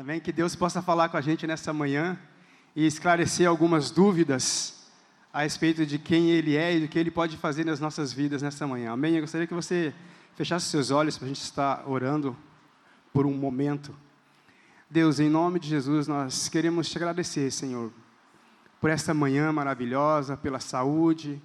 Amém? Que Deus possa falar com a gente nessa manhã e esclarecer algumas dúvidas a respeito de quem Ele é e do que Ele pode fazer nas nossas vidas nessa manhã. Amém? Eu gostaria que você fechasse seus olhos para a gente estar orando por um momento. Deus, em nome de Jesus, nós queremos te agradecer, Senhor, por esta manhã maravilhosa, pela saúde,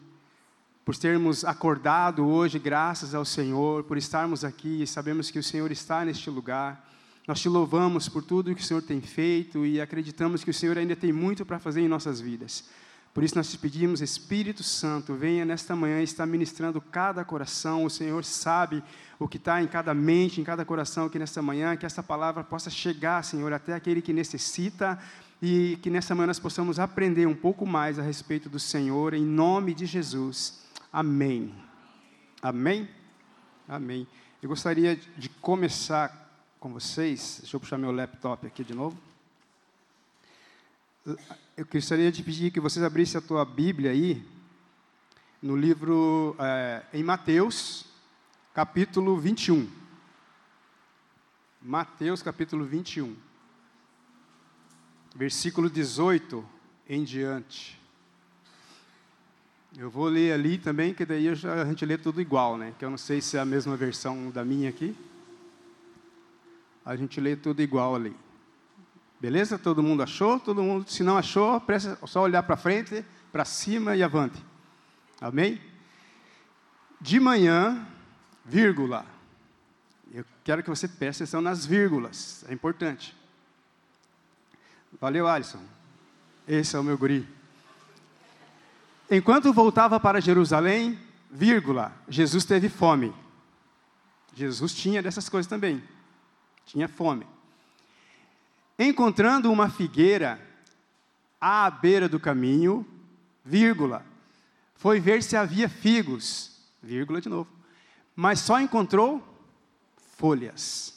por termos acordado hoje, graças ao Senhor, por estarmos aqui e sabemos que o Senhor está neste lugar. Nós te louvamos por tudo que o Senhor tem feito e acreditamos que o Senhor ainda tem muito para fazer em nossas vidas. Por isso nós te pedimos, Espírito Santo, venha nesta manhã e está ministrando cada coração. O Senhor sabe o que está em cada mente, em cada coração aqui nesta manhã, que essa palavra possa chegar, Senhor, até aquele que necessita e que nessa manhã nós possamos aprender um pouco mais a respeito do Senhor, em nome de Jesus. Amém. Amém? Amém. Eu gostaria de começar com vocês. Deixa eu puxar meu laptop aqui de novo. Eu gostaria de pedir que vocês abrissem a tua Bíblia aí, no livro, é, em Mateus, capítulo 21. Mateus, capítulo 21. Versículo 18 em diante. Eu vou ler ali também, que daí a gente lê tudo igual, né? Que eu não sei se é a mesma versão da minha aqui a gente lê tudo igual ali. Beleza? Todo mundo achou? Todo mundo, se não achou, presta só olhar para frente, para cima e avante. Amém? De manhã, vírgula. Eu quero que você preste atenção nas vírgulas, é importante. Valeu, Alisson. Esse é o meu guri. Enquanto voltava para Jerusalém, vírgula, Jesus teve fome. Jesus tinha dessas coisas também tinha fome. Encontrando uma figueira à beira do caminho, vírgula, foi ver se havia figos, vírgula de novo, mas só encontrou folhas.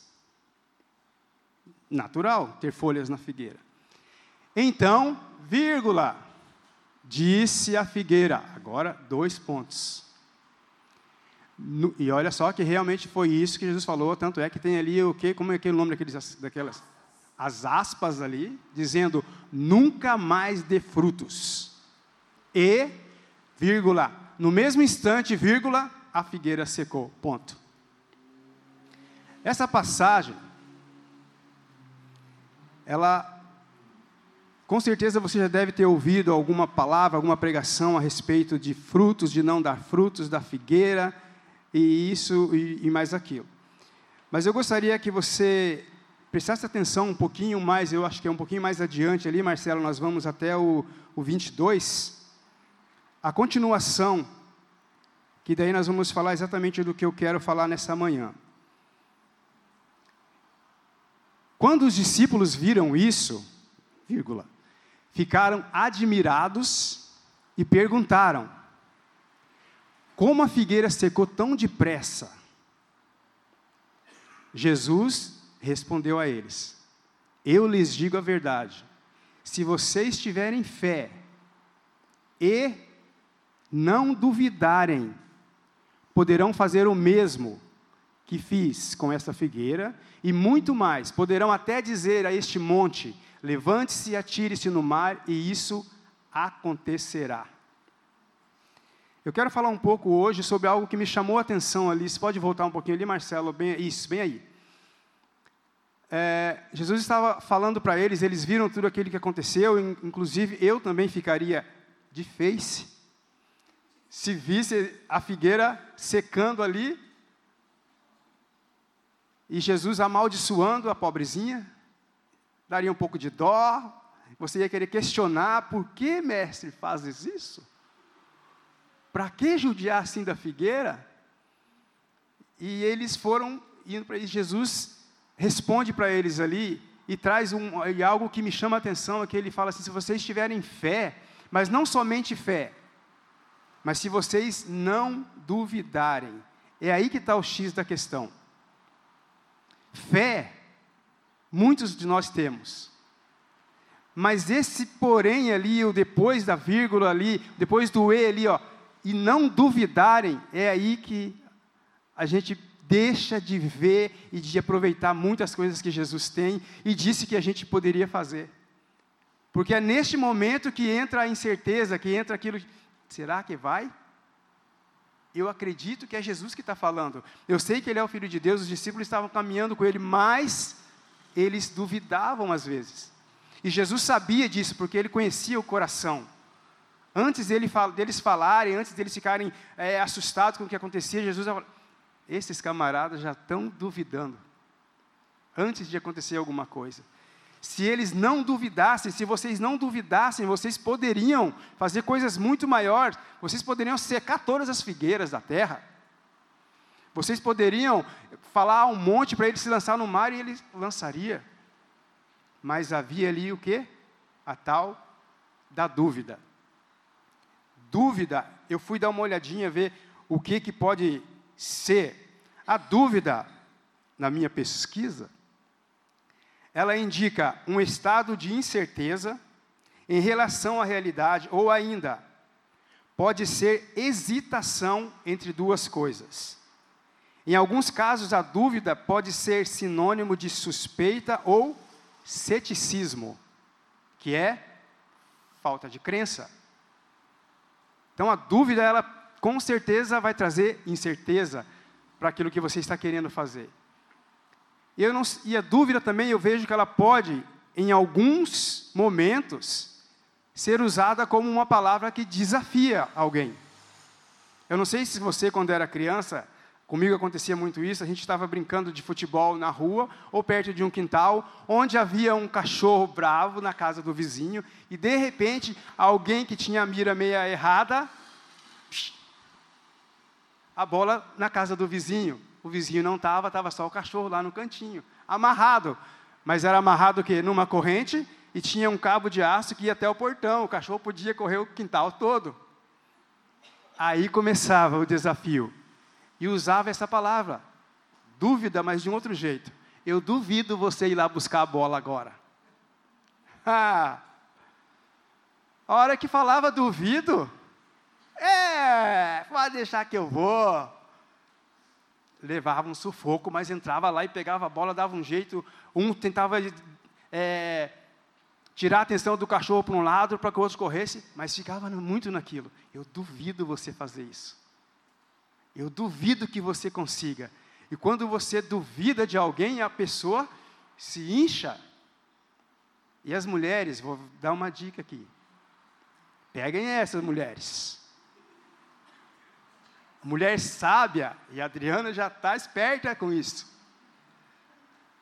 Natural ter folhas na figueira. Então, vírgula, disse a figueira, agora dois pontos. No, e olha só que realmente foi isso que Jesus falou, tanto é que tem ali o que, como é aquele nome daqueles, daquelas, as aspas ali, dizendo, nunca mais dê frutos. E, vírgula, no mesmo instante, vírgula, a figueira secou, ponto. Essa passagem, ela, com certeza você já deve ter ouvido alguma palavra, alguma pregação a respeito de frutos, de não dar frutos da figueira, e isso e, e mais aquilo. Mas eu gostaria que você prestasse atenção um pouquinho mais, eu acho que é um pouquinho mais adiante ali, Marcelo, nós vamos até o, o 22, a continuação, que daí nós vamos falar exatamente do que eu quero falar nessa manhã. Quando os discípulos viram isso, vírgula, ficaram admirados e perguntaram: como a figueira secou tão depressa? Jesus respondeu a eles: Eu lhes digo a verdade. Se vocês tiverem fé e não duvidarem, poderão fazer o mesmo que fiz com esta figueira e muito mais. Poderão até dizer a este monte: Levante-se e atire-se no mar, e isso acontecerá. Eu quero falar um pouco hoje sobre algo que me chamou a atenção ali. Você pode voltar um pouquinho ali, Marcelo? Bem, isso, bem aí. É, Jesus estava falando para eles, eles viram tudo aquilo que aconteceu, inclusive eu também ficaria de face se visse a figueira secando ali e Jesus amaldiçoando a pobrezinha, daria um pouco de dó, você ia querer questionar por que, mestre, fazes isso? Para que judiar assim da figueira? E eles foram indo para. Jesus responde para eles ali e traz um, e algo que me chama a atenção, é que ele fala assim, se vocês tiverem fé, mas não somente fé, mas se vocês não duvidarem, é aí que está o X da questão. Fé, muitos de nós temos, mas esse porém ali, o depois da vírgula ali, depois do E ali, ó, e não duvidarem, é aí que a gente deixa de ver e de aproveitar muitas coisas que Jesus tem e disse que a gente poderia fazer. Porque é neste momento que entra a incerteza, que entra aquilo, será que vai? Eu acredito que é Jesus que está falando. Eu sei que Ele é o Filho de Deus, os discípulos estavam caminhando com Ele, mas eles duvidavam às vezes. E Jesus sabia disso, porque Ele conhecia o coração. Antes dele, deles falarem, antes deles ficarem é, assustados com o que acontecia, Jesus falou, esses camaradas já estão duvidando. Antes de acontecer alguma coisa. Se eles não duvidassem, se vocês não duvidassem, vocês poderiam fazer coisas muito maiores. Vocês poderiam secar todas as figueiras da terra. Vocês poderiam falar um monte para ele se lançar no mar e ele lançaria. Mas havia ali o que? A tal da dúvida. Dúvida, eu fui dar uma olhadinha, ver o que, que pode ser. A dúvida, na minha pesquisa, ela indica um estado de incerteza em relação à realidade, ou ainda, pode ser hesitação entre duas coisas. Em alguns casos, a dúvida pode ser sinônimo de suspeita ou ceticismo, que é falta de crença. Então, a dúvida, ela com certeza vai trazer incerteza para aquilo que você está querendo fazer. E, não, e a dúvida também, eu vejo que ela pode, em alguns momentos, ser usada como uma palavra que desafia alguém. Eu não sei se você, quando era criança, comigo acontecia muito isso, a gente estava brincando de futebol na rua ou perto de um quintal, onde havia um cachorro bravo na casa do vizinho, e de repente, alguém que tinha a mira meia errada, a bola na casa do vizinho. O vizinho não estava, estava só o cachorro lá no cantinho, amarrado. Mas era amarrado o quê? Numa corrente e tinha um cabo de aço que ia até o portão. O cachorro podia correr o quintal todo. Aí começava o desafio. E usava essa palavra. Dúvida, mas de um outro jeito. Eu duvido você ir lá buscar a bola agora. Ah, a hora que falava duvido, é, pode deixar que eu vou levava um sufoco, mas entrava lá e pegava a bola, dava um jeito. Um tentava é, tirar a atenção do cachorro para um lado para que o outro corresse, mas ficava muito naquilo. Eu duvido você fazer isso. Eu duvido que você consiga. E quando você duvida de alguém, a pessoa se incha. E as mulheres, vou dar uma dica aqui. Peguem essas mulheres mulher sábia, e a Adriana já está esperta com isso.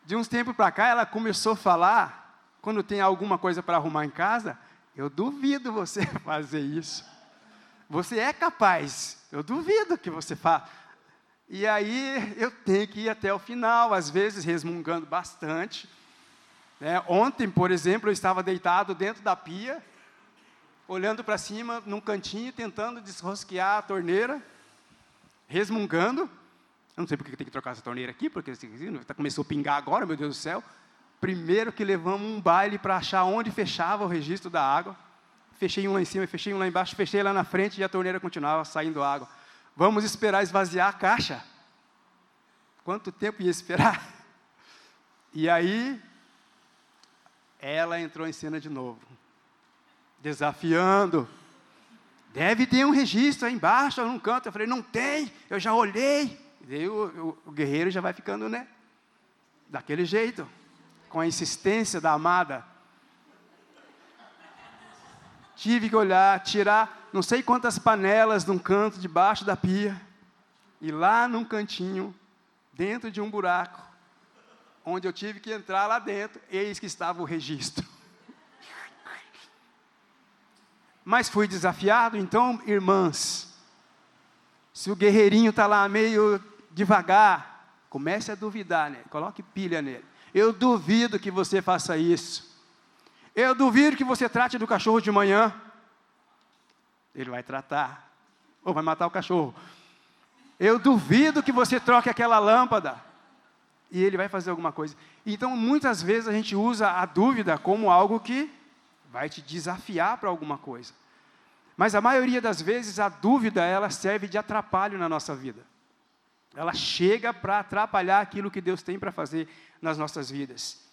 De uns tempos para cá, ela começou a falar, quando tem alguma coisa para arrumar em casa, eu duvido você fazer isso. Você é capaz, eu duvido que você faça. E aí eu tenho que ir até o final, às vezes resmungando bastante. Né? Ontem, por exemplo, eu estava deitado dentro da pia, olhando para cima, num cantinho, tentando desrosquear a torneira resmungando. Eu não sei porque tem que trocar essa torneira aqui, porque tá, começou a pingar agora, meu Deus do céu. Primeiro que levamos um baile para achar onde fechava o registro da água. Fechei um lá em cima, fechei um lá embaixo, fechei lá na frente e a torneira continuava saindo água. Vamos esperar esvaziar a caixa. Quanto tempo ia esperar? E aí, ela entrou em cena de novo, desafiando. Deve ter um registro aí embaixo, num canto. Eu falei, não tem, eu já olhei. E o, o, o guerreiro já vai ficando, né? Daquele jeito, com a insistência da amada. Tive que olhar, tirar não sei quantas panelas num canto debaixo da pia, e lá num cantinho, dentro de um buraco, onde eu tive que entrar lá dentro, eis que estava o registro. mas fui desafiado. Então, irmãs, se o guerreirinho está lá meio devagar, comece a duvidar nele, coloque pilha nele. Eu duvido que você faça isso. Eu duvido que você trate do cachorro de manhã. Ele vai tratar, ou vai matar o cachorro. Eu duvido que você troque aquela lâmpada. E ele vai fazer alguma coisa. Então, muitas vezes a gente usa a dúvida como algo que vai te desafiar para alguma coisa. Mas a maioria das vezes a dúvida ela serve de atrapalho na nossa vida. ela chega para atrapalhar aquilo que Deus tem para fazer nas nossas vidas.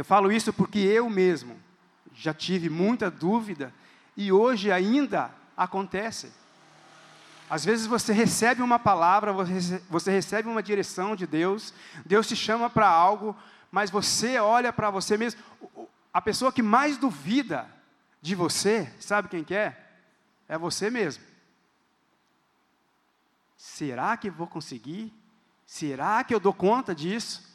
Eu falo isso porque eu mesmo já tive muita dúvida e hoje ainda acontece. Às vezes você recebe uma palavra, você recebe uma direção de Deus, Deus te chama para algo, mas você olha para você mesmo. A pessoa que mais duvida de você, sabe quem que é? É você mesmo. Será que vou conseguir? Será que eu dou conta disso?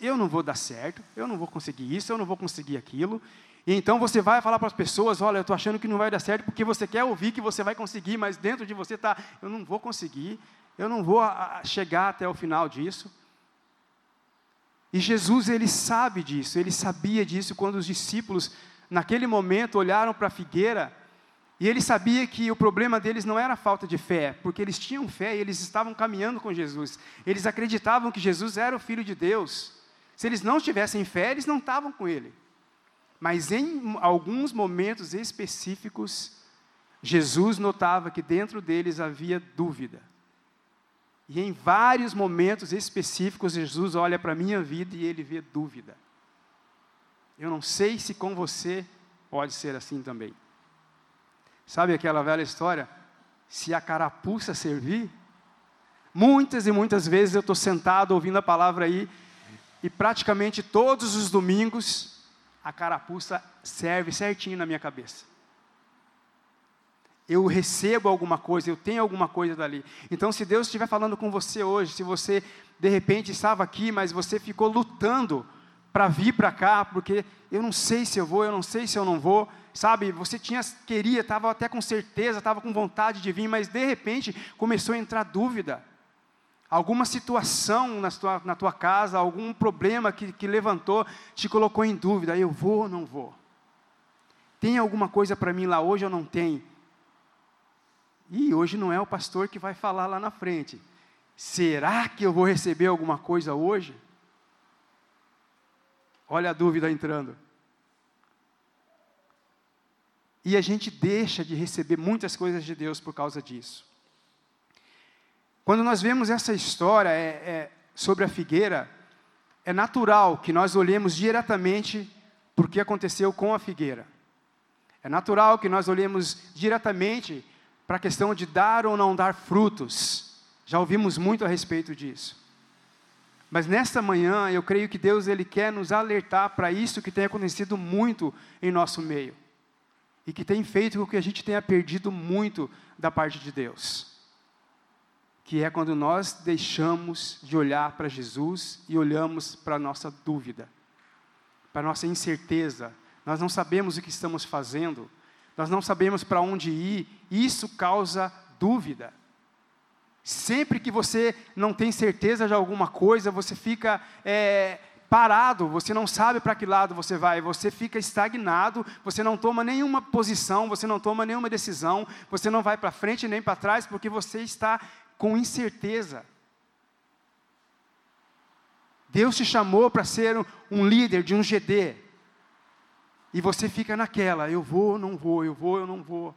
Eu não vou dar certo, eu não vou conseguir isso, eu não vou conseguir aquilo. E então você vai falar para as pessoas: olha, eu estou achando que não vai dar certo, porque você quer ouvir que você vai conseguir, mas dentro de você está: eu não vou conseguir, eu não vou chegar até o final disso. E Jesus, ele sabe disso, ele sabia disso quando os discípulos, naquele momento, olharam para a figueira, e ele sabia que o problema deles não era a falta de fé, porque eles tinham fé e eles estavam caminhando com Jesus, eles acreditavam que Jesus era o Filho de Deus. Se eles não tivessem fé, eles não estavam com ele. Mas em alguns momentos específicos, Jesus notava que dentro deles havia dúvida. E em vários momentos específicos, Jesus olha para a minha vida e ele vê dúvida. Eu não sei se com você pode ser assim também. Sabe aquela velha história? Se a carapuça servir, muitas e muitas vezes eu estou sentado ouvindo a palavra aí, e praticamente todos os domingos a carapuça serve certinho na minha cabeça eu recebo alguma coisa, eu tenho alguma coisa dali. Então, se Deus estiver falando com você hoje, se você de repente estava aqui, mas você ficou lutando para vir para cá, porque eu não sei se eu vou, eu não sei se eu não vou, sabe? Você tinha, queria, estava até com certeza, estava com vontade de vir, mas de repente começou a entrar dúvida. Alguma situação na tua, na tua casa, algum problema que, que levantou, te colocou em dúvida: eu vou ou não vou? Tem alguma coisa para mim lá hoje ou não tem? E hoje não é o pastor que vai falar lá na frente. Será que eu vou receber alguma coisa hoje? Olha a dúvida entrando. E a gente deixa de receber muitas coisas de Deus por causa disso. Quando nós vemos essa história é, é, sobre a figueira, é natural que nós olhemos diretamente para o que aconteceu com a figueira. É natural que nós olhemos diretamente para a questão de dar ou não dar frutos. Já ouvimos muito a respeito disso. Mas nesta manhã, eu creio que Deus ele quer nos alertar para isso que tem acontecido muito em nosso meio. E que tem feito com que a gente tenha perdido muito da parte de Deus. Que é quando nós deixamos de olhar para Jesus e olhamos para a nossa dúvida, para a nossa incerteza. Nós não sabemos o que estamos fazendo, nós não sabemos para onde ir, isso causa dúvida. Sempre que você não tem certeza de alguma coisa, você fica é, parado, você não sabe para que lado você vai, você fica estagnado, você não toma nenhuma posição, você não toma nenhuma decisão, você não vai para frente nem para trás, porque você está com incerteza. Deus te chamou para ser um líder de um GD, e você fica naquela, eu vou, não vou, eu vou, eu não vou.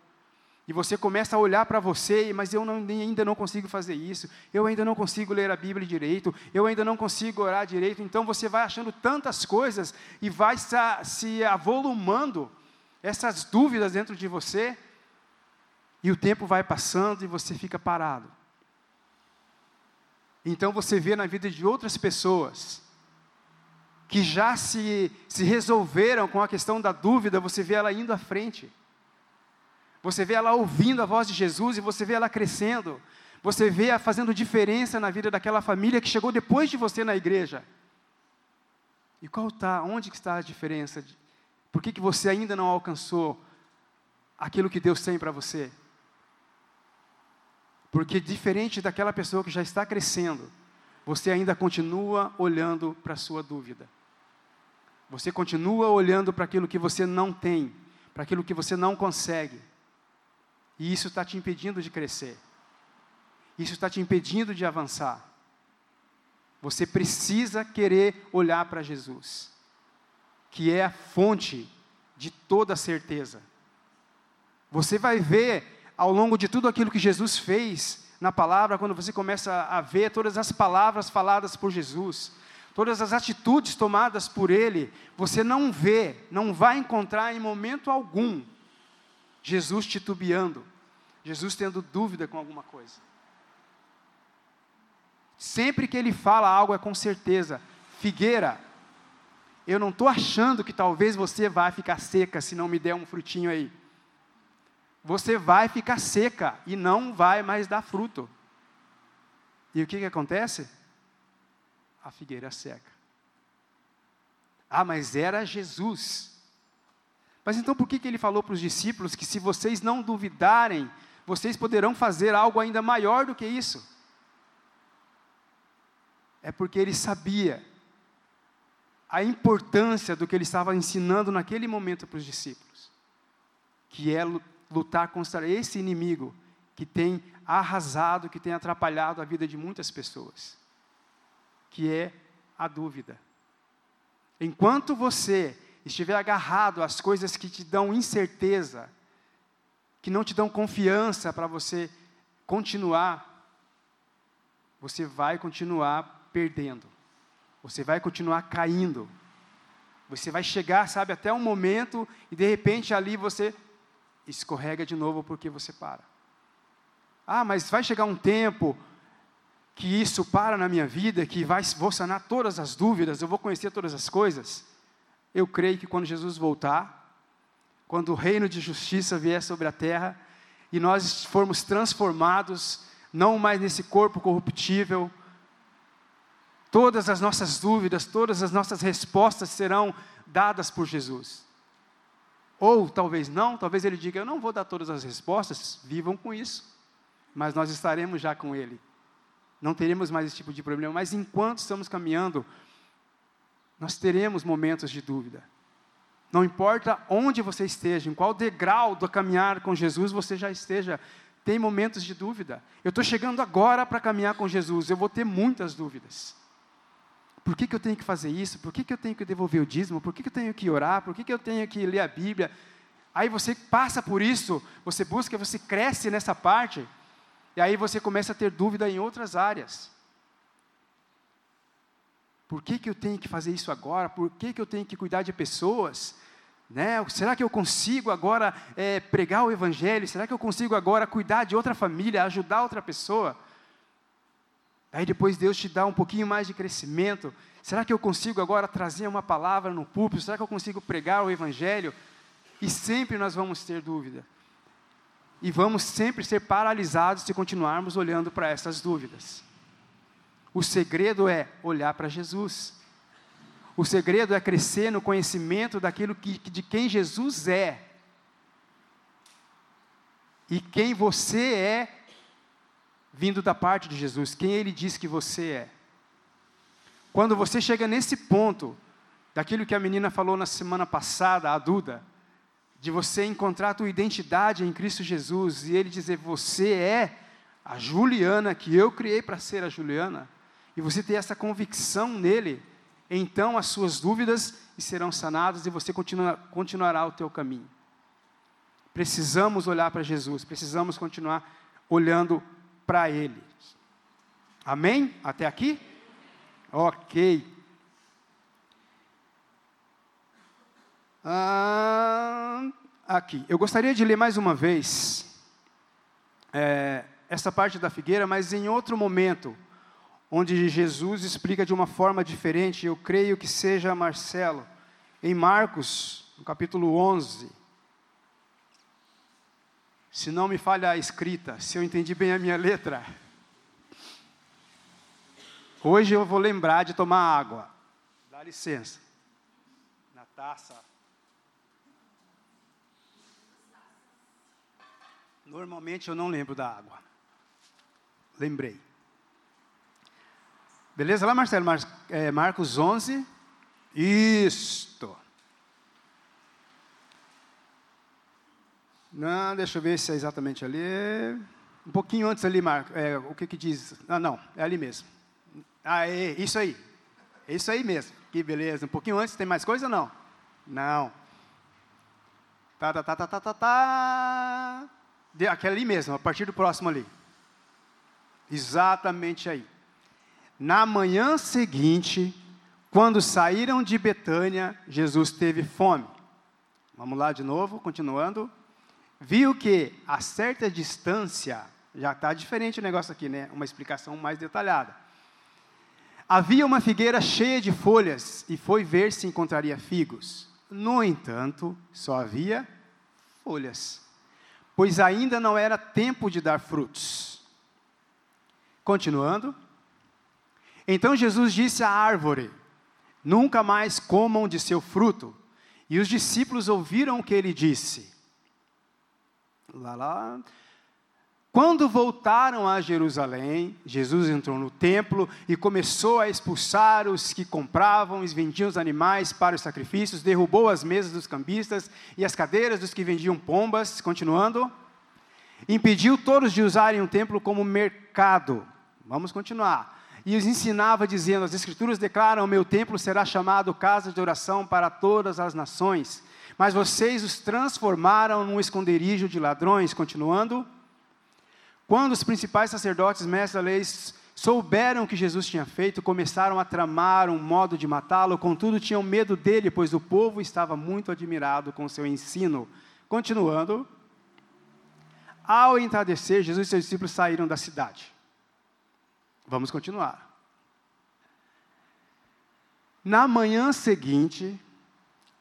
E você começa a olhar para você, mas eu não, ainda não consigo fazer isso, eu ainda não consigo ler a Bíblia direito, eu ainda não consigo orar direito. Então você vai achando tantas coisas e vai se, avolumando essas dúvidas dentro de você, e o tempo vai passando e você fica parado. Então você vê na vida de outras pessoas que já se, se resolveram com a questão da dúvida, você vê ela indo à frente. Você vê ela ouvindo a voz de Jesus e você vê ela crescendo. Você vê ela fazendo diferença na vida daquela família que chegou depois de você na igreja. E qual está, onde está a diferença? Por que, que você ainda não alcançou aquilo que Deus tem para você? Porque diferente daquela pessoa que já está crescendo, você ainda continua olhando para a sua dúvida. Você continua olhando para aquilo que você não tem, para aquilo que você não consegue. E isso está te impedindo de crescer. Isso está te impedindo de avançar. Você precisa querer olhar para Jesus, que é a fonte de toda certeza. Você vai ver, ao longo de tudo aquilo que Jesus fez, na palavra, quando você começa a ver todas as palavras faladas por Jesus, todas as atitudes tomadas por Ele, você não vê, não vai encontrar em momento algum Jesus titubeando, Jesus tendo dúvida com alguma coisa. Sempre que Ele fala algo é com certeza. Figueira, eu não estou achando que talvez você vai ficar seca se não me der um frutinho aí. Você vai ficar seca e não vai mais dar fruto. E o que, que acontece? A figueira seca. Ah, mas era Jesus. Mas então por que, que ele falou para os discípulos que se vocês não duvidarem, vocês poderão fazer algo ainda maior do que isso? É porque ele sabia a importância do que ele estava ensinando naquele momento para os discípulos, que é lutar contra esse inimigo que tem arrasado, que tem atrapalhado a vida de muitas pessoas, que é a dúvida. Enquanto você estiver agarrado às coisas que te dão incerteza, que não te dão confiança para você continuar, você vai continuar perdendo. Você vai continuar caindo. Você vai chegar, sabe, até um momento e de repente ali você escorrega de novo porque você para. Ah, mas vai chegar um tempo que isso para na minha vida, que vai, vou sanar todas as dúvidas, eu vou conhecer todas as coisas. Eu creio que quando Jesus voltar, quando o reino de justiça vier sobre a terra e nós formos transformados, não mais nesse corpo corruptível, todas as nossas dúvidas, todas as nossas respostas serão dadas por Jesus. Ou talvez não, talvez ele diga: Eu não vou dar todas as respostas, vivam com isso. Mas nós estaremos já com ele. Não teremos mais esse tipo de problema. Mas enquanto estamos caminhando, nós teremos momentos de dúvida. Não importa onde você esteja, em qual degrau do caminhar com Jesus você já esteja, tem momentos de dúvida. Eu estou chegando agora para caminhar com Jesus, eu vou ter muitas dúvidas. Por que, que eu tenho que fazer isso? Por que, que eu tenho que devolver o dízimo? Por que, que eu tenho que orar? Por que, que eu tenho que ler a Bíblia? Aí você passa por isso, você busca, você cresce nessa parte, e aí você começa a ter dúvida em outras áreas. Por que, que eu tenho que fazer isso agora? Por que, que eu tenho que cuidar de pessoas? Né? Será que eu consigo agora é, pregar o Evangelho? Será que eu consigo agora cuidar de outra família, ajudar outra pessoa? Aí depois Deus te dá um pouquinho mais de crescimento. Será que eu consigo agora trazer uma palavra no púlpito? Será que eu consigo pregar o Evangelho? E sempre nós vamos ter dúvida. E vamos sempre ser paralisados se continuarmos olhando para essas dúvidas. O segredo é olhar para Jesus. O segredo é crescer no conhecimento daquilo que, de quem Jesus é. E quem você é vindo da parte de Jesus, quem Ele diz que você é. Quando você chega nesse ponto, daquilo que a menina falou na semana passada, a Duda, de você encontrar a tua identidade em Cristo Jesus e Ele dizer, você é a Juliana que eu criei para ser a Juliana, e você ter essa convicção nele, então as suas dúvidas serão sanadas e você continua, continuará o teu caminho. Precisamos olhar para Jesus, precisamos continuar olhando para Ele. Amém? Até aqui? Ok. Ah, aqui. Eu gostaria de ler mais uma vez é, essa parte da figueira, mas em outro momento, onde Jesus explica de uma forma diferente. Eu creio que seja Marcelo, em Marcos, no capítulo 11. Se não me falha a escrita, se eu entendi bem a minha letra. Hoje eu vou lembrar de tomar água. Dá licença. Na taça. Normalmente eu não lembro da água. Lembrei. Beleza lá, Marcelo? Mar é, Marcos 11. Isto. Não, deixa eu ver se é exatamente ali. Um pouquinho antes ali, Marco. É, o que que diz? Ah, não, é ali mesmo. Ah, é, isso aí. É isso aí mesmo. Que beleza. Um pouquinho antes, tem mais coisa não? Não. Tá, tá, tá, tá, tá, tá, tá. Aquele ali mesmo, a partir do próximo ali. Exatamente aí. Na manhã seguinte, quando saíram de Betânia, Jesus teve fome. Vamos lá de novo, continuando. Viu que a certa distância, já está diferente o negócio aqui, né? Uma explicação mais detalhada. Havia uma figueira cheia de folhas e foi ver se encontraria figos. No entanto, só havia folhas, pois ainda não era tempo de dar frutos. Continuando. Então Jesus disse à árvore: Nunca mais comam de seu fruto. E os discípulos ouviram o que ele disse. Lá, lá. Quando voltaram a Jerusalém, Jesus entrou no templo e começou a expulsar os que compravam e vendiam os animais para os sacrifícios, derrubou as mesas dos cambistas e as cadeiras dos que vendiam pombas, continuando. Impediu todos de usarem o templo como mercado. Vamos continuar. E os ensinava dizendo: As Escrituras declaram: O meu templo será chamado casa de oração para todas as nações. Mas vocês os transformaram num esconderijo de ladrões. Continuando. Quando os principais sacerdotes, mestres da lei, souberam o que Jesus tinha feito, começaram a tramar um modo de matá-lo, contudo tinham medo dele, pois o povo estava muito admirado com seu ensino. Continuando, ao entardecer, Jesus e seus discípulos saíram da cidade. Vamos continuar. Na manhã seguinte,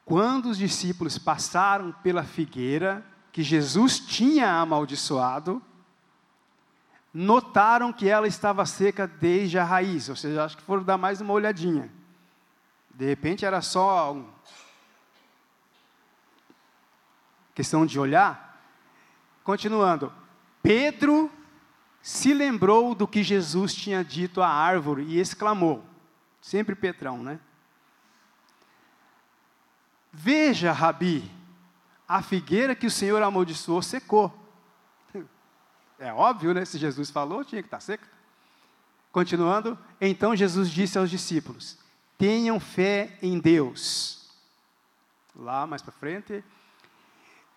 quando os discípulos passaram pela figueira que Jesus tinha amaldiçoado, notaram que ela estava seca desde a raiz, ou seja, acho que foram dar mais uma olhadinha. De repente era só um... questão de olhar. Continuando, Pedro se lembrou do que Jesus tinha dito à árvore e exclamou, sempre Petrão, né? Veja, Rabi, a figueira que o Senhor amaldiçoou secou. É óbvio, né? Se Jesus falou, tinha que estar seca. Continuando, então Jesus disse aos discípulos: Tenham fé em Deus. Lá mais para frente,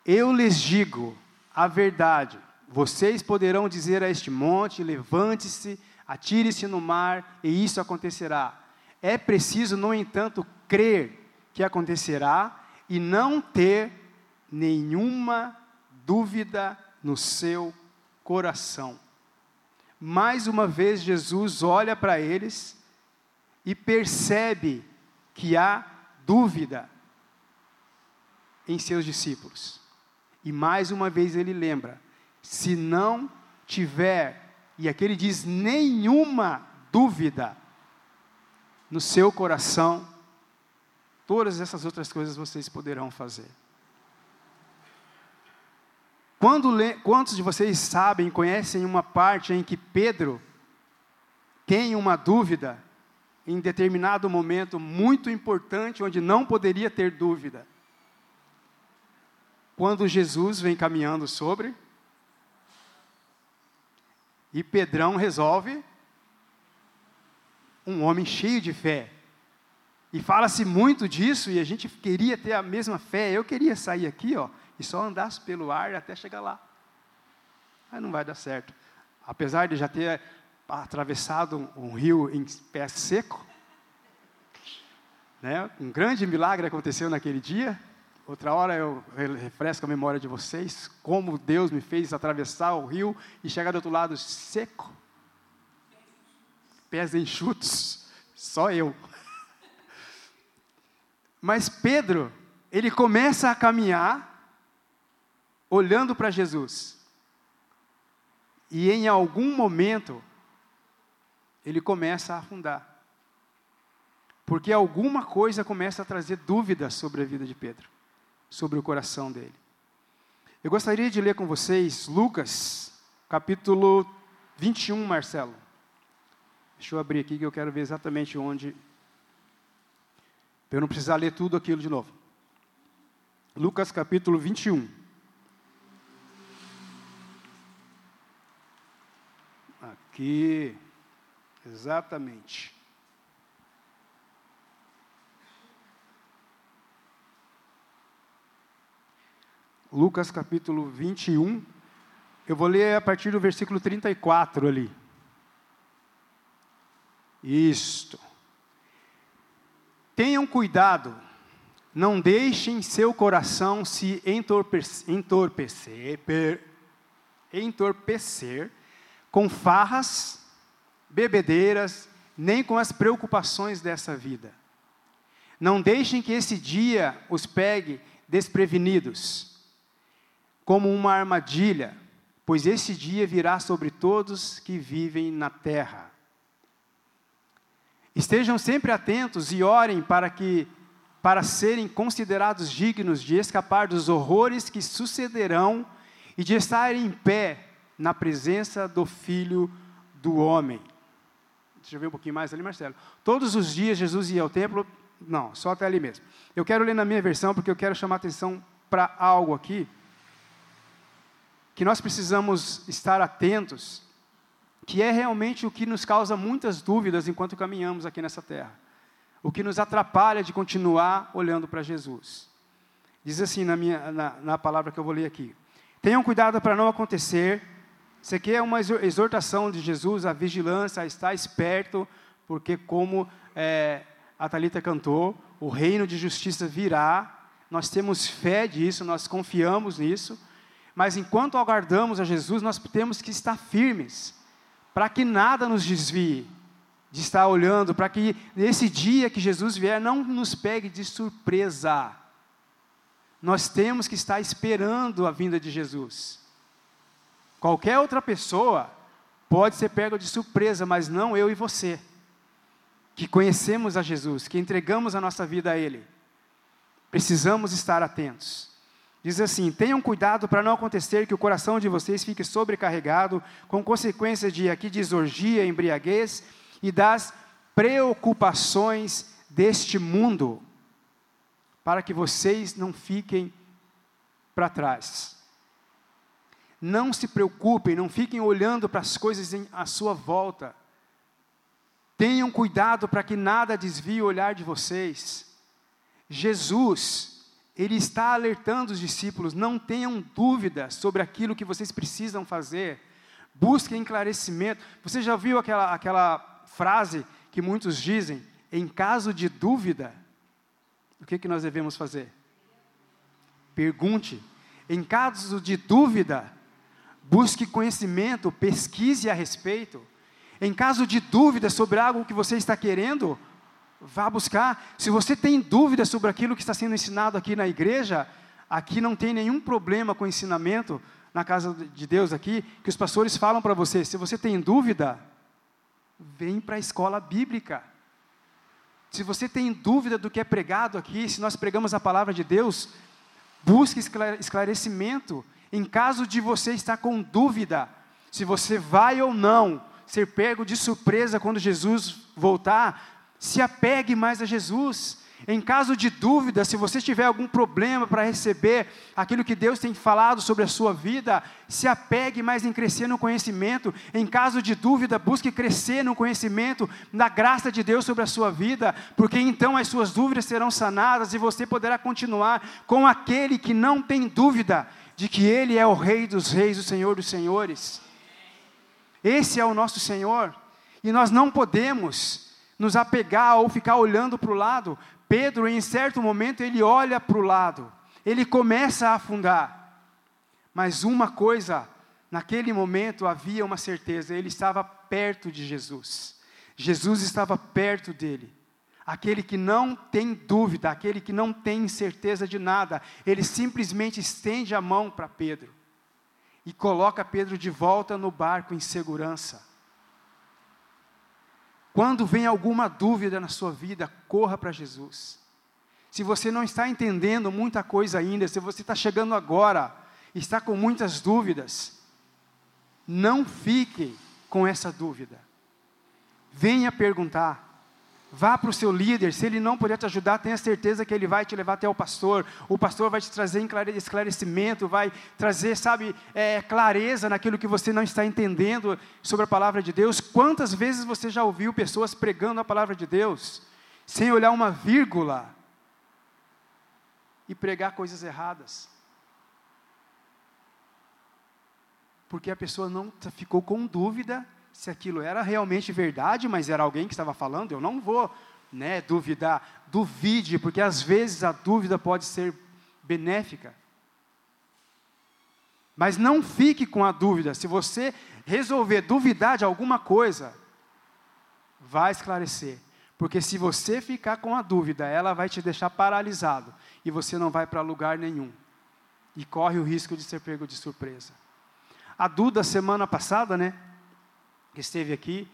eu lhes digo a verdade. Vocês poderão dizer a este monte: Levante-se, atire-se no mar, e isso acontecerá. É preciso, no entanto, crer que acontecerá e não ter nenhuma dúvida no seu coração. Mais uma vez, Jesus olha para eles e percebe que há dúvida em seus discípulos. E mais uma vez ele lembra: se não tiver, e aqui ele diz, nenhuma dúvida no seu coração, todas essas outras coisas vocês poderão fazer. Quando, quantos de vocês sabem, conhecem uma parte em que Pedro tem uma dúvida em determinado momento muito importante, onde não poderia ter dúvida? Quando Jesus vem caminhando sobre, e Pedrão resolve, um homem cheio de fé, e fala-se muito disso, e a gente queria ter a mesma fé. Eu queria sair aqui, ó, e só andasse pelo ar até chegar lá. Aí não vai dar certo. Apesar de já ter atravessado um rio em pé seco, né? um grande milagre aconteceu naquele dia. Outra hora eu refresco a memória de vocês, como Deus me fez atravessar o rio e chegar do outro lado seco. Pés enxutos, só eu. Mas Pedro, ele começa a caminhar olhando para Jesus. E em algum momento, ele começa a afundar. Porque alguma coisa começa a trazer dúvidas sobre a vida de Pedro, sobre o coração dele. Eu gostaria de ler com vocês Lucas, capítulo 21, Marcelo. Deixa eu abrir aqui que eu quero ver exatamente onde. Para eu não precisar ler tudo aquilo de novo. Lucas capítulo 21. Aqui, exatamente. Lucas capítulo 21. Eu vou ler a partir do versículo 34 ali. Isto. Tenham cuidado, não deixem seu coração se entorpecer, entorpecer, entorpecer com farras, bebedeiras, nem com as preocupações dessa vida. Não deixem que esse dia os pegue desprevenidos, como uma armadilha, pois esse dia virá sobre todos que vivem na terra. Estejam sempre atentos e orem para que para serem considerados dignos de escapar dos horrores que sucederão e de estar em pé na presença do Filho do Homem. Deixa eu ver um pouquinho mais ali, Marcelo. Todos os dias Jesus ia ao templo não, só até ali mesmo. Eu quero ler na minha versão porque eu quero chamar atenção para algo aqui que nós precisamos estar atentos, que é realmente o que nos causa muitas dúvidas enquanto caminhamos aqui nessa terra. O que nos atrapalha de continuar olhando para Jesus. Diz assim na, minha, na, na palavra que eu vou ler aqui: Tenham cuidado para não acontecer. Isso aqui é uma exortação de Jesus, a vigilância, a estar esperto, porque como é, a Talita cantou, o reino de justiça virá. Nós temos fé disso, nós confiamos nisso. Mas enquanto aguardamos a Jesus, nós temos que estar firmes, para que nada nos desvie de estar olhando, para que nesse dia que Jesus vier não nos pegue de surpresa. Nós temos que estar esperando a vinda de Jesus. Qualquer outra pessoa pode ser pego de surpresa, mas não eu e você que conhecemos a Jesus, que entregamos a nossa vida a Ele, precisamos estar atentos. Diz assim: tenham cuidado para não acontecer que o coração de vocês fique sobrecarregado, com consequências de aqui de orgia, embriaguez e das preocupações deste mundo, para que vocês não fiquem para trás. Não se preocupem, não fiquem olhando para as coisas em, à sua volta Tenham cuidado para que nada desvie o olhar de vocês. Jesus, Ele está alertando os discípulos, não tenham dúvida sobre aquilo que vocês precisam fazer. Busquem esclarecimento. Você já viu aquela, aquela frase que muitos dizem? Em caso de dúvida, o que, que nós devemos fazer? Pergunte. Em caso de dúvida, busque conhecimento, pesquise a respeito. Em caso de dúvida sobre algo que você está querendo, vá buscar. Se você tem dúvida sobre aquilo que está sendo ensinado aqui na igreja, aqui não tem nenhum problema com o ensinamento na casa de Deus aqui, que os pastores falam para você. Se você tem dúvida, vem para a escola bíblica. Se você tem dúvida do que é pregado aqui, se nós pregamos a palavra de Deus, busque esclarecimento. Em caso de você estar com dúvida, se você vai ou não ser pego de surpresa quando Jesus voltar, se apegue mais a Jesus. Em caso de dúvida, se você tiver algum problema para receber aquilo que Deus tem falado sobre a sua vida, se apegue mais em crescer no conhecimento. Em caso de dúvida, busque crescer no conhecimento da graça de Deus sobre a sua vida, porque então as suas dúvidas serão sanadas e você poderá continuar com aquele que não tem dúvida de que Ele é o Rei dos Reis, o Senhor dos Senhores. Esse é o nosso Senhor. E nós não podemos nos apegar ou ficar olhando para o lado. Pedro, em certo momento, ele olha para o lado, ele começa a afundar. Mas uma coisa, naquele momento havia uma certeza: ele estava perto de Jesus. Jesus estava perto dele. Aquele que não tem dúvida, aquele que não tem certeza de nada, ele simplesmente estende a mão para Pedro e coloca Pedro de volta no barco em segurança. Quando vem alguma dúvida na sua vida, corra para Jesus. Se você não está entendendo muita coisa ainda, se você está chegando agora, está com muitas dúvidas, não fique com essa dúvida. Venha perguntar. Vá para o seu líder, se ele não puder te ajudar, tenha certeza que ele vai te levar até o pastor. O pastor vai te trazer esclarecimento, vai trazer, sabe, é, clareza naquilo que você não está entendendo sobre a palavra de Deus. Quantas vezes você já ouviu pessoas pregando a palavra de Deus, sem olhar uma vírgula, e pregar coisas erradas? Porque a pessoa não ficou com dúvida se aquilo era realmente verdade, mas era alguém que estava falando, eu não vou né, duvidar. Duvide, porque às vezes a dúvida pode ser benéfica. Mas não fique com a dúvida. Se você resolver duvidar de alguma coisa, vai esclarecer. Porque se você ficar com a dúvida, ela vai te deixar paralisado e você não vai para lugar nenhum. E corre o risco de ser pego de surpresa. A Duda, semana passada, né, que esteve aqui,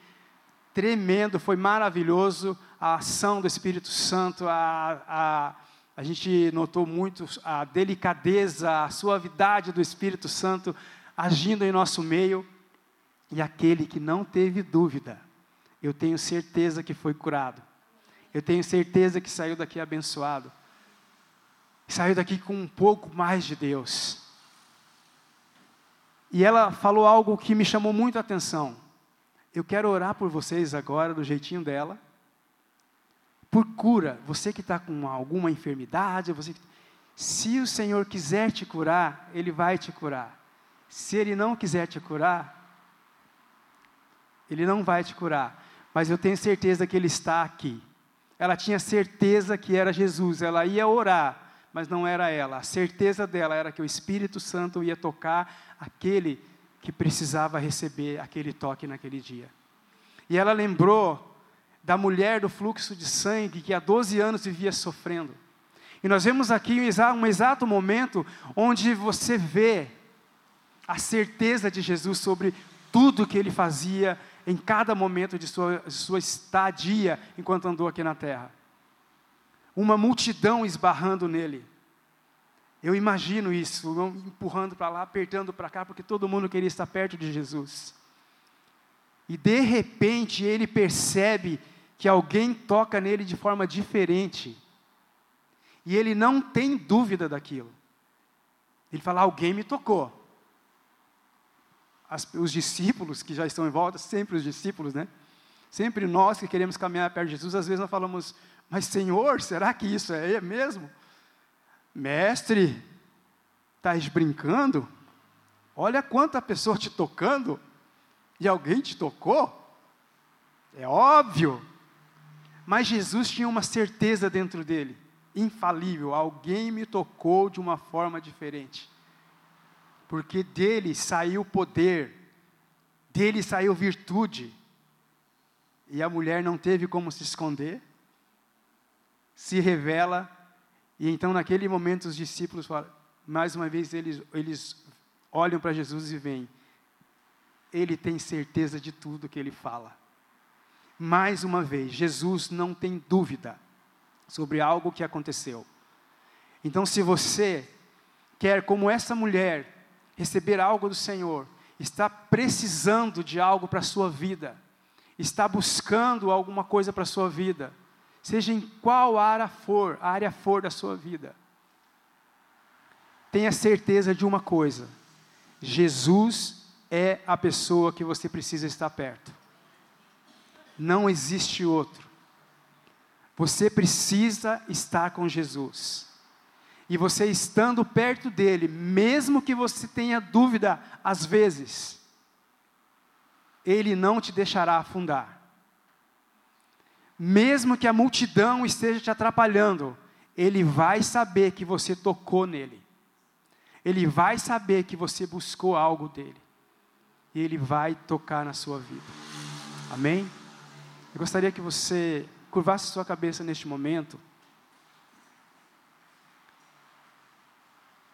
tremendo, foi maravilhoso. A ação do Espírito Santo, a, a, a gente notou muito a delicadeza, a suavidade do Espírito Santo agindo em nosso meio, e aquele que não teve dúvida, eu tenho certeza que foi curado, eu tenho certeza que saiu daqui abençoado, saiu daqui com um pouco mais de Deus. E ela falou algo que me chamou muito a atenção. Eu quero orar por vocês agora, do jeitinho dela, por cura. Você que está com alguma enfermidade, você que... se o Senhor quiser te curar, Ele vai te curar. Se Ele não quiser te curar, Ele não vai te curar. Mas eu tenho certeza que Ele está aqui. Ela tinha certeza que era Jesus, ela ia orar, mas não era ela. A certeza dela era que o Espírito Santo ia tocar aquele que precisava receber aquele toque naquele dia. E ela lembrou da mulher do fluxo de sangue que há 12 anos vivia sofrendo. E nós vemos aqui um exato momento onde você vê a certeza de Jesus sobre tudo que ele fazia em cada momento de sua, sua estadia enquanto andou aqui na terra. Uma multidão esbarrando nele. Eu imagino isso, empurrando para lá, apertando para cá, porque todo mundo queria estar perto de Jesus. E de repente ele percebe que alguém toca nele de forma diferente. E ele não tem dúvida daquilo. Ele fala: Alguém me tocou. As, os discípulos que já estão em volta, sempre os discípulos, né? Sempre nós que queremos caminhar perto de Jesus, às vezes nós falamos: Mas Senhor, será que isso é mesmo? Mestre, estás brincando? Olha quanta pessoa te tocando e alguém te tocou. É óbvio. Mas Jesus tinha uma certeza dentro dele, infalível: alguém me tocou de uma forma diferente. Porque dele saiu poder, dele saiu virtude. E a mulher não teve como se esconder, se revela e então, naquele momento, os discípulos falam, mais uma vez, eles, eles olham para Jesus e veem, ele tem certeza de tudo que ele fala. Mais uma vez, Jesus não tem dúvida sobre algo que aconteceu. Então, se você quer, como essa mulher, receber algo do Senhor, está precisando de algo para a sua vida, está buscando alguma coisa para a sua vida, seja em qual área for, área for da sua vida. Tenha certeza de uma coisa: Jesus é a pessoa que você precisa estar perto. Não existe outro. Você precisa estar com Jesus. E você estando perto dele, mesmo que você tenha dúvida às vezes, ele não te deixará afundar mesmo que a multidão esteja te atrapalhando, ele vai saber que você tocou nele. Ele vai saber que você buscou algo dele. E ele vai tocar na sua vida. Amém? Eu gostaria que você curvasse sua cabeça neste momento.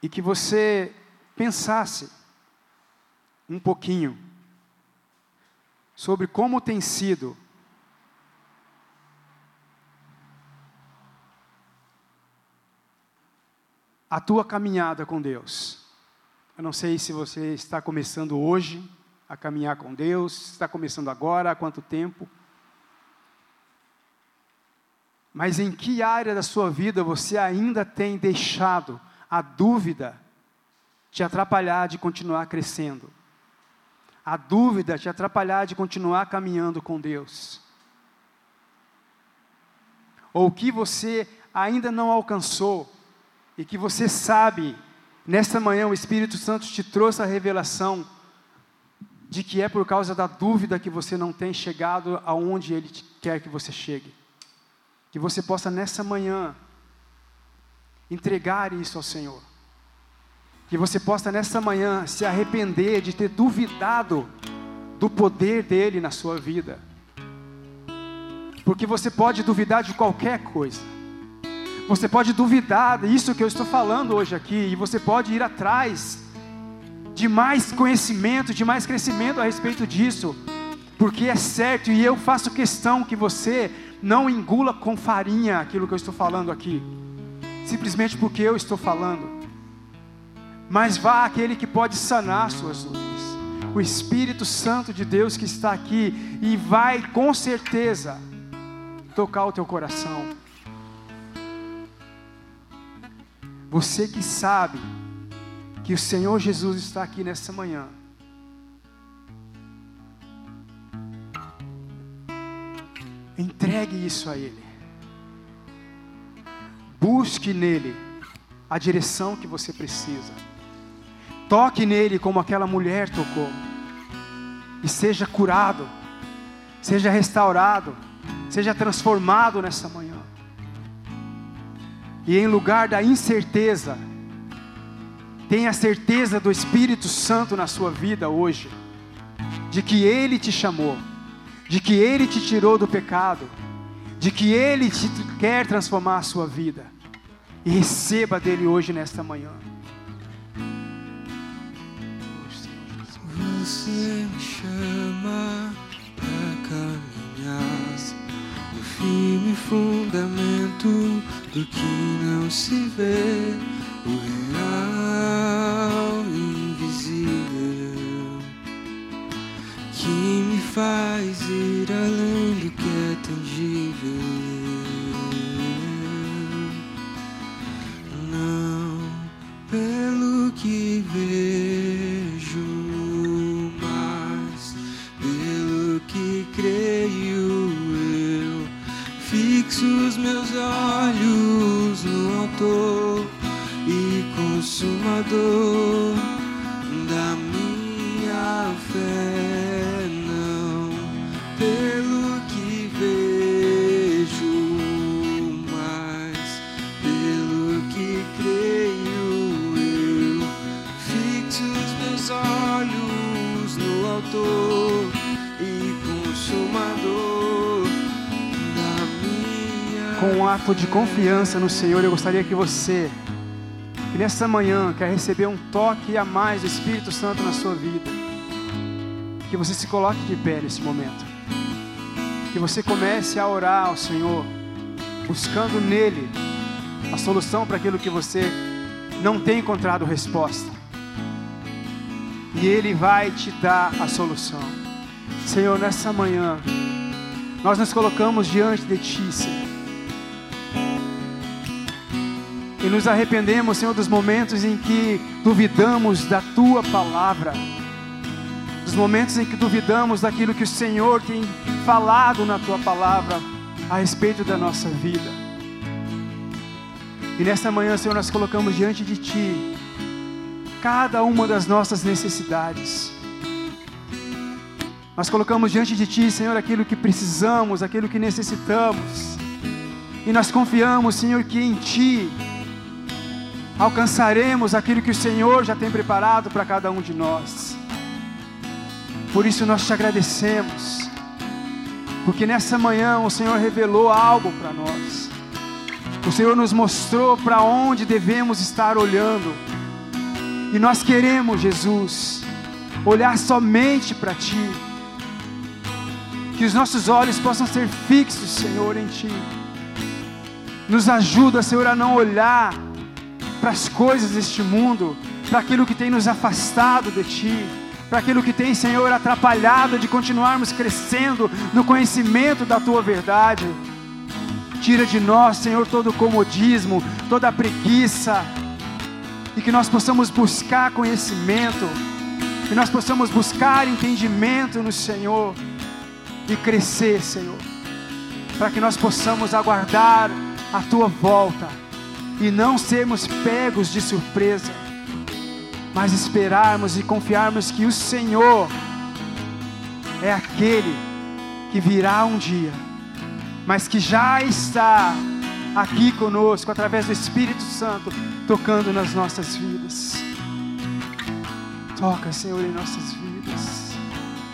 E que você pensasse um pouquinho sobre como tem sido a tua caminhada com Deus. Eu não sei se você está começando hoje a caminhar com Deus, está começando agora, há quanto tempo. Mas em que área da sua vida você ainda tem deixado a dúvida te atrapalhar de continuar crescendo? A dúvida te atrapalhar de continuar caminhando com Deus? Ou o que você ainda não alcançou, e que você sabe, nesta manhã o Espírito Santo te trouxe a revelação de que é por causa da dúvida que você não tem chegado aonde Ele quer que você chegue. Que você possa nessa manhã entregar isso ao Senhor. Que você possa nessa manhã se arrepender de ter duvidado do poder dele na sua vida. Porque você pode duvidar de qualquer coisa. Você pode duvidar disso que eu estou falando hoje aqui, e você pode ir atrás de mais conhecimento, de mais crescimento a respeito disso, porque é certo e eu faço questão que você não engula com farinha aquilo que eu estou falando aqui, simplesmente porque eu estou falando. Mas vá aquele que pode sanar suas dúvidas, o Espírito Santo de Deus que está aqui e vai com certeza tocar o teu coração. Você que sabe que o Senhor Jesus está aqui nessa manhã. Entregue isso a Ele. Busque nele a direção que você precisa. Toque nele como aquela mulher tocou. E seja curado, seja restaurado, seja transformado nessa manhã. E em lugar da incerteza, Tenha certeza do Espírito Santo na sua vida hoje, de que Ele te chamou, de que Ele te tirou do pecado, de que Ele te quer transformar a sua vida. E receba dele hoje nesta manhã. Você me chama para caminhar no firme fundamento do que não se vê, o real invisível que me faz ir além do que é tangível. E consumador Com um ato de confiança no Senhor, eu gostaria que você, que nessa manhã quer receber um toque a mais do Espírito Santo na sua vida, que você se coloque de pé nesse momento. Que você comece a orar ao Senhor, buscando nele a solução para aquilo que você não tem encontrado resposta. E ele vai te dar a solução. Senhor, nessa manhã, nós nos colocamos diante de Ti, Senhor. E nos arrependemos, Senhor, dos momentos em que duvidamos da Tua palavra, dos momentos em que duvidamos daquilo que o Senhor tem falado na Tua palavra a respeito da nossa vida. E nesta manhã, Senhor, nós colocamos diante de Ti cada uma das nossas necessidades. Nós colocamos diante de Ti, Senhor, aquilo que precisamos, aquilo que necessitamos. E nós confiamos, Senhor, que em Ti alcançaremos aquilo que o Senhor já tem preparado para cada um de nós. Por isso nós te agradecemos, porque nessa manhã o Senhor revelou algo para nós. O Senhor nos mostrou para onde devemos estar olhando. E nós queremos, Jesus, olhar somente para Ti. Que os nossos olhos possam ser fixos, Senhor, em Ti. Nos ajuda, Senhor, a não olhar para as coisas deste mundo, para aquilo que tem nos afastado de Ti, para aquilo que tem, Senhor, atrapalhado de continuarmos crescendo no conhecimento da Tua verdade. Tira de nós, Senhor, todo o comodismo, toda a preguiça, e que nós possamos buscar conhecimento, que nós possamos buscar entendimento no Senhor e crescer, Senhor, para que nós possamos aguardar a Tua volta e não sermos pegos de surpresa, mas esperarmos e confiarmos que o Senhor é aquele que virá um dia, mas que já está aqui conosco através do Espírito Santo, tocando nas nossas vidas. Toca, Senhor, em nossas vidas.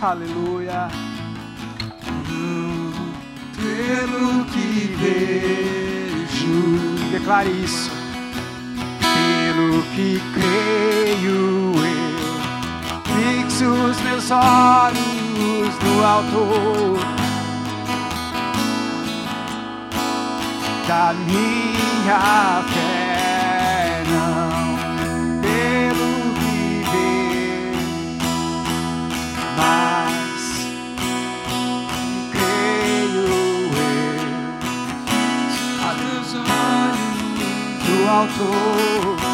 Aleluia. Pelo que vejo, Declare isso. Pelo que creio eu, fixo os meus olhos no alto da minha fé, não pelo que mas do alto